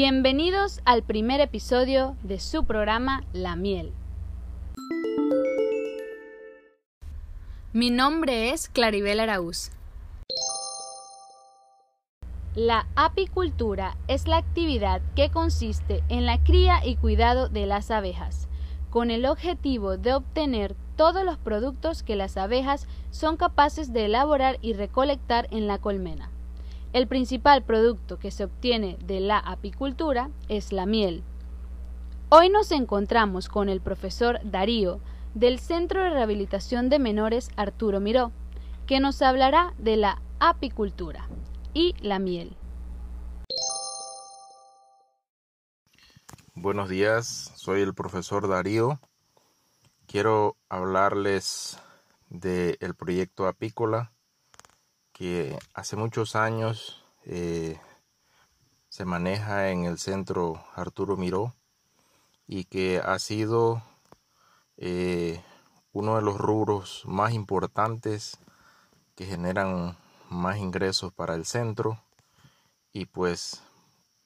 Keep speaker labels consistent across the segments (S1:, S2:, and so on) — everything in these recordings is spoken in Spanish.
S1: Bienvenidos al primer episodio de su programa La miel. Mi nombre es Claribel Araúz. La apicultura es la actividad que consiste en la cría y cuidado de las abejas, con el objetivo de obtener todos los productos que las abejas son capaces de elaborar y recolectar en la colmena. El principal producto que se obtiene de la apicultura es la miel. Hoy nos encontramos con el profesor Darío del Centro de Rehabilitación de Menores Arturo Miró, que nos hablará de la apicultura y la miel.
S2: Buenos días, soy el profesor Darío. Quiero hablarles del proyecto apícola que hace muchos años eh, se maneja en el centro Arturo Miró y que ha sido eh, uno de los rubros más importantes que generan más ingresos para el centro y pues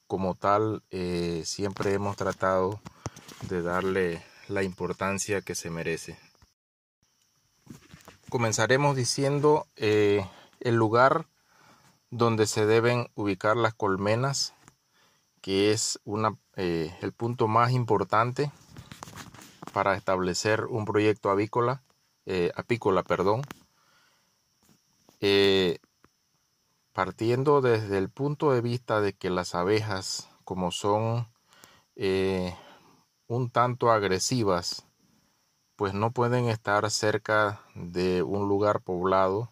S2: como tal eh, siempre hemos tratado de darle la importancia que se merece. Comenzaremos diciendo el lugar donde se deben ubicar las colmenas, que es una, eh, el punto más importante para establecer un proyecto avícola, apícola, perdón. Partiendo desde el punto de vista de que las abejas, como son eh, un tanto agresivas, pues no pueden estar cerca de un lugar poblado,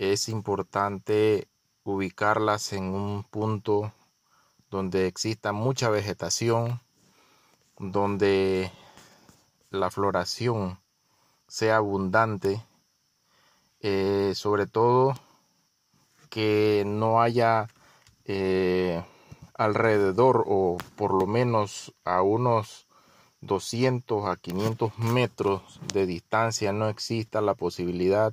S2: es importante ubicarlas en un punto donde exista mucha vegetación, donde la floración sea abundante, eh, sobre todo que no haya eh, alrededor o por lo menos a unos 200 a 500 metros de distancia no exista la posibilidad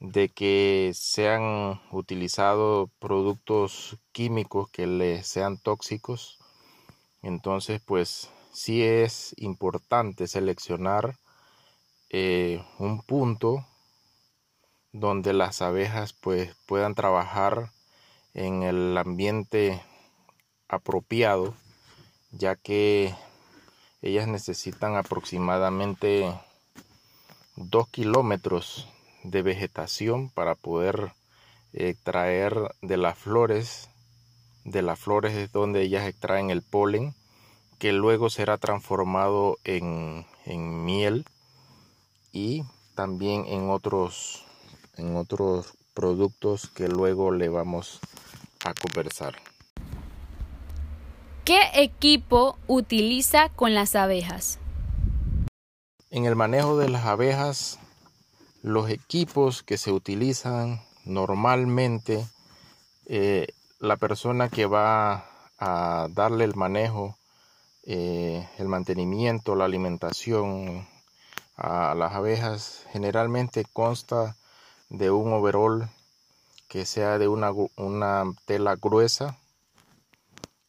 S2: de que sean utilizados productos químicos que les sean tóxicos. Entonces, pues sí es importante seleccionar eh, un punto donde las abejas pues puedan trabajar en el ambiente apropiado ya que ellas necesitan aproximadamente dos kilómetros de vegetación para poder extraer de las flores de las flores es donde ellas extraen el polen que luego será transformado en, en miel y también en otros en otros productos que luego le vamos a conversar.
S1: ¿Qué equipo utiliza con las abejas?
S2: En el manejo de las abejas, los equipos que se utilizan normalmente, eh, la persona que va a darle el manejo, eh, el mantenimiento, la alimentación a las abejas, generalmente consta de un overall que sea de una, tela gruesa.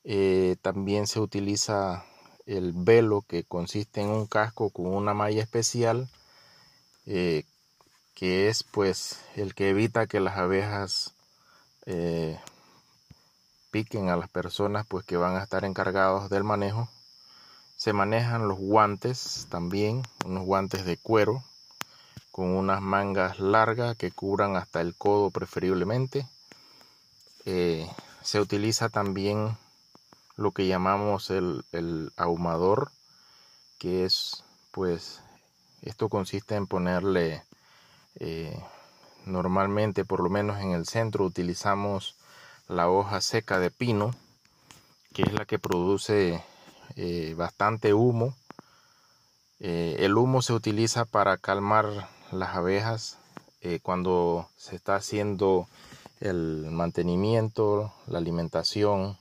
S2: Eh, también se utiliza el velo que consiste en un casco con una malla especial que es pues el que evita que las abejas eh, piquen a las personas pues que van a estar encargados del manejo se manejan los guantes también unos guantes de cuero con unas mangas largas que cubran hasta el codo preferiblemente. Eh, se utiliza también lo que llamamos el, ahumador, que es pues esto consiste en ponerle eh, normalmente por lo menos en el centro utilizamos la hoja seca de pino que es la que produce eh, bastante humo. El humo se utiliza para calmar las abejas eh, cuando se está haciendo el mantenimiento, la alimentación,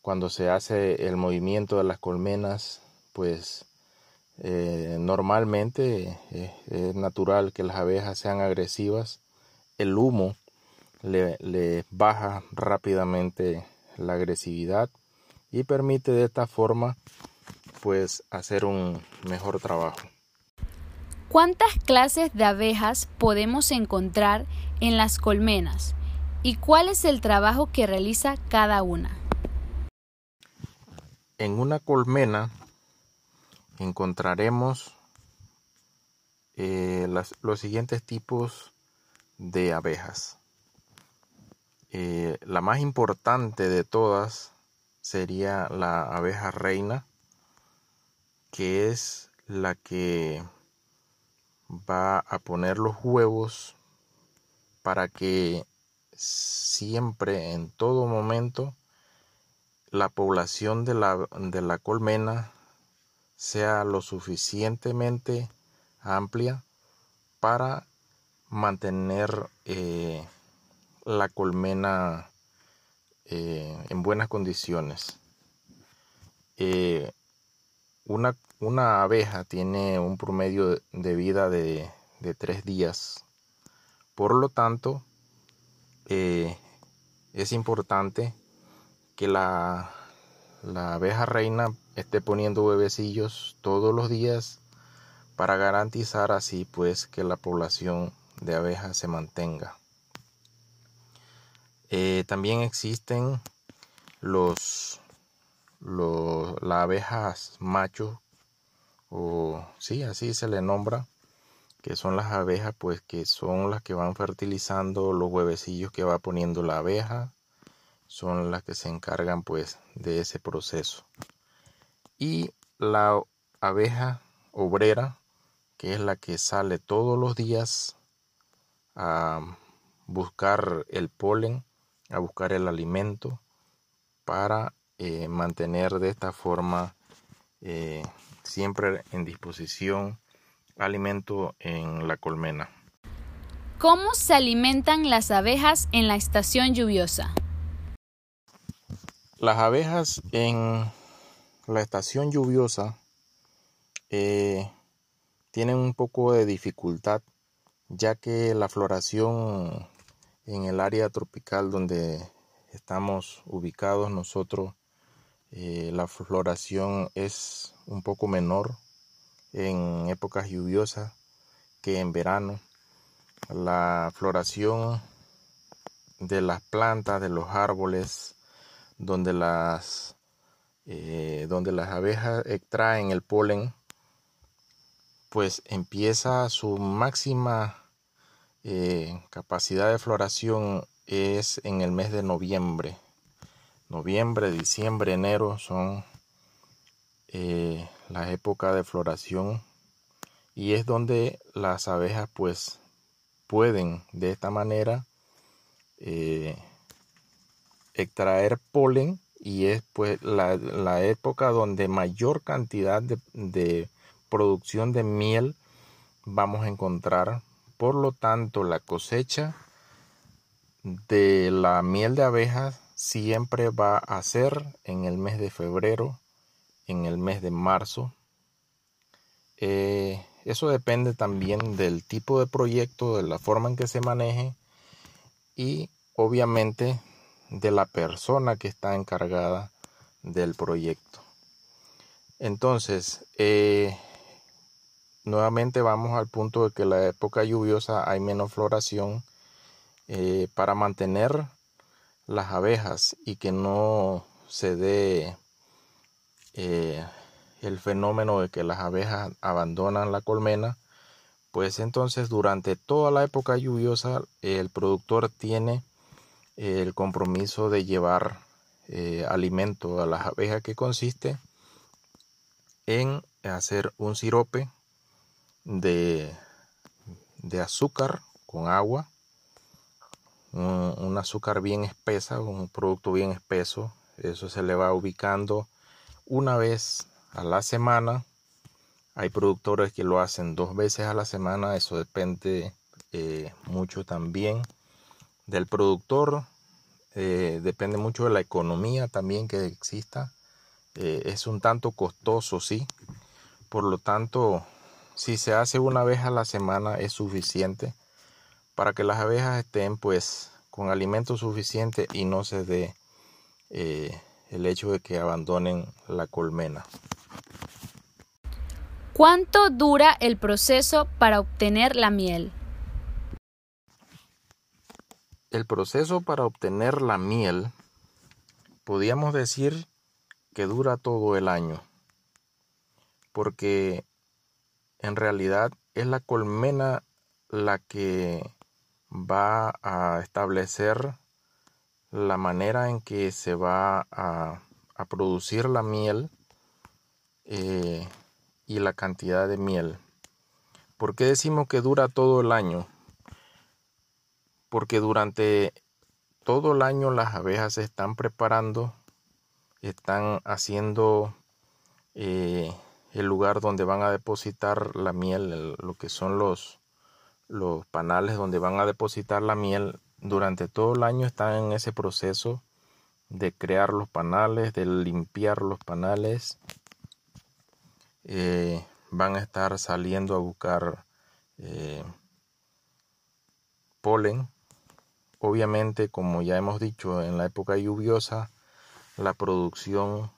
S2: cuando se hace el movimiento de las colmenas, pues eh, normalmente eh, es natural que las abejas sean agresivas. El humo le, le baja rápidamente la agresividad y permite de esta forma pues hacer un mejor trabajo.
S1: ¿Cuántas clases de abejas podemos encontrar en las colmenas y cuál es el trabajo que realiza cada una?
S2: En una colmena encontraremos eh, los siguientes tipos de abejas. Eh, la más importante de todas sería la abeja reina, que es la que va a poner los huevos para que siempre, en todo momento, la población de la, de la colmena sea lo suficientemente amplia para mantener eh, la colmena eh, en buenas condiciones. Eh, una, una, abeja tiene un promedio de vida de, de tres días. Por lo tanto, es importante que la, la abeja reina esté poniendo huevecillos todos los días para garantizar así pues que la población de abejas se mantenga. Eh, también existen los, los las abejas machos o sí así se le nombra que son las abejas pues que son las que van fertilizando los huevecillos que va poniendo la abeja son las que se encargan pues de ese proceso y la abeja obrera que es la que sale todos los días a buscar el polen, a buscar el alimento para eh, mantener de esta forma eh, siempre en disposición alimento en la colmena.
S1: ¿Cómo se alimentan las abejas en la estación lluviosa?
S2: Las abejas en la estación lluviosa eh, tienen un poco de dificultad ya que la floración en el área tropical donde estamos ubicados nosotros eh, la floración es un poco menor en épocas lluviosas que en verano. La floración de las plantas de los árboles donde las eh, donde las abejas extraen el polen pues empieza su máxima eh, capacidad de floración es en el mes de noviembre. Noviembre, diciembre, enero son eh, la época de floración y es donde las abejas pues pueden de esta manera eh, extraer polen y es pues la, época donde mayor cantidad de producción de miel vamos a encontrar. Por lo tanto, la cosecha de la miel de abejas siempre va a ser en el mes de febrero, en el mes de marzo. Eh, eso depende también del tipo de proyecto, de la forma en que se maneje y obviamente de la persona que está encargada del proyecto. Entonces, eh, nuevamente vamos al punto de que la época lluviosa hay menos floración eh, para mantener las abejas y que no se dé eh, el fenómeno de que las abejas abandonan la colmena pues entonces durante toda la época lluviosa el productor tiene el compromiso de llevar eh, alimento a las abejas que consiste en hacer un sirope de, de azúcar con agua, un, azúcar bien espesa, un producto bien espeso. Eso se le va ubicando una vez a la semana. Hay productores que lo hacen dos veces a la semana, eso depende eh, mucho también del productor, eh, depende mucho de la economía también que exista. Eh, es un tanto costoso, sí. Por lo tanto, si se hace una vez a la semana es suficiente para que las abejas estén pues con alimento suficiente y no se dé eh, el hecho de que abandonen la colmena.
S1: ¿Cuánto dura el proceso para obtener la miel?
S2: El proceso para obtener la miel, podríamos decir que dura todo el año, porque en realidad es la colmena la que va a establecer la manera en que se va a, producir la miel eh, y la cantidad de miel. ¿Por qué decimos que dura todo el año? Porque durante todo el año las abejas se están preparando, están haciendo eh, el lugar donde van a depositar la miel, lo que son los, panales donde van a depositar la miel durante todo el año están en ese proceso de crear los panales, de limpiar los panales. Eh, van a estar saliendo a buscar eh, polen. Obviamente, como ya hemos dicho, en la época lluviosa la producción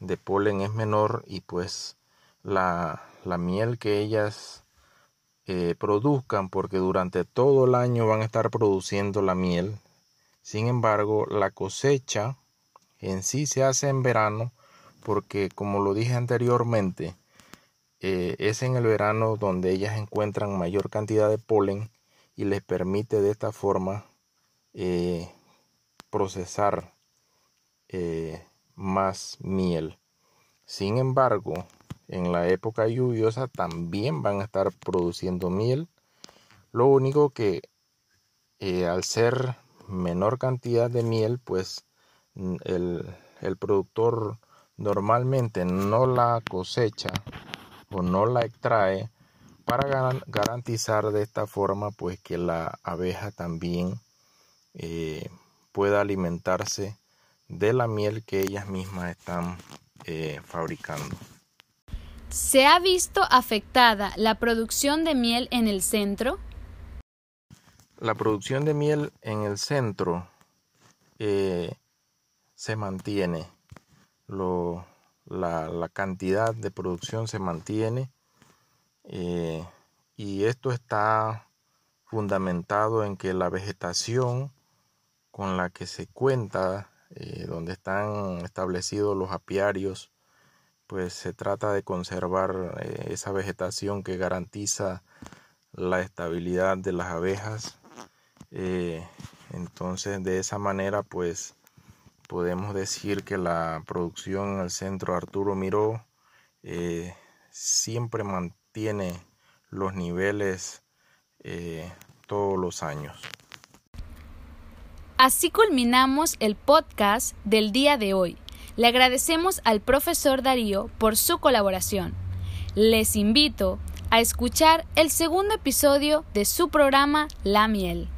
S2: de polen es menor y pues la, la miel que ellas eh, produzcan porque durante todo el año van a estar produciendo la miel. Sin embargo, la cosecha en sí se hace en verano porque como lo dije anteriormente, eh, es en el verano donde ellas encuentran mayor cantidad de polen y les permite de esta forma eh, procesar más miel. Sin embargo, en la época lluviosa también van a estar produciendo miel. Lo único que eh, al ser menor cantidad de miel, pues el, el productor normalmente no la cosecha o no la extrae para garantizar de esta forma pues que la abeja también eh, pueda alimentarse de la miel que ellas mismas están eh, fabricando.
S1: ¿Se ha visto afectada la producción de miel en el centro?
S2: La producción de miel en el centro eh, se mantiene. la, cantidad de producción se mantiene eh, y esto está fundamentado en que la vegetación con la que se cuenta, eh, donde están establecidos los apiarios, pues se trata de conservar eh, esa vegetación que garantiza la estabilidad de las abejas. Eh, entonces de esa manera pues podemos decir que la producción en el centro Arturo Miró siempre mantiene los niveles todos los años.
S1: Así culminamos el podcast del día de hoy. Le agradecemos al profesor Darío por su colaboración. Les invito a escuchar el segundo episodio de su programa La Miel.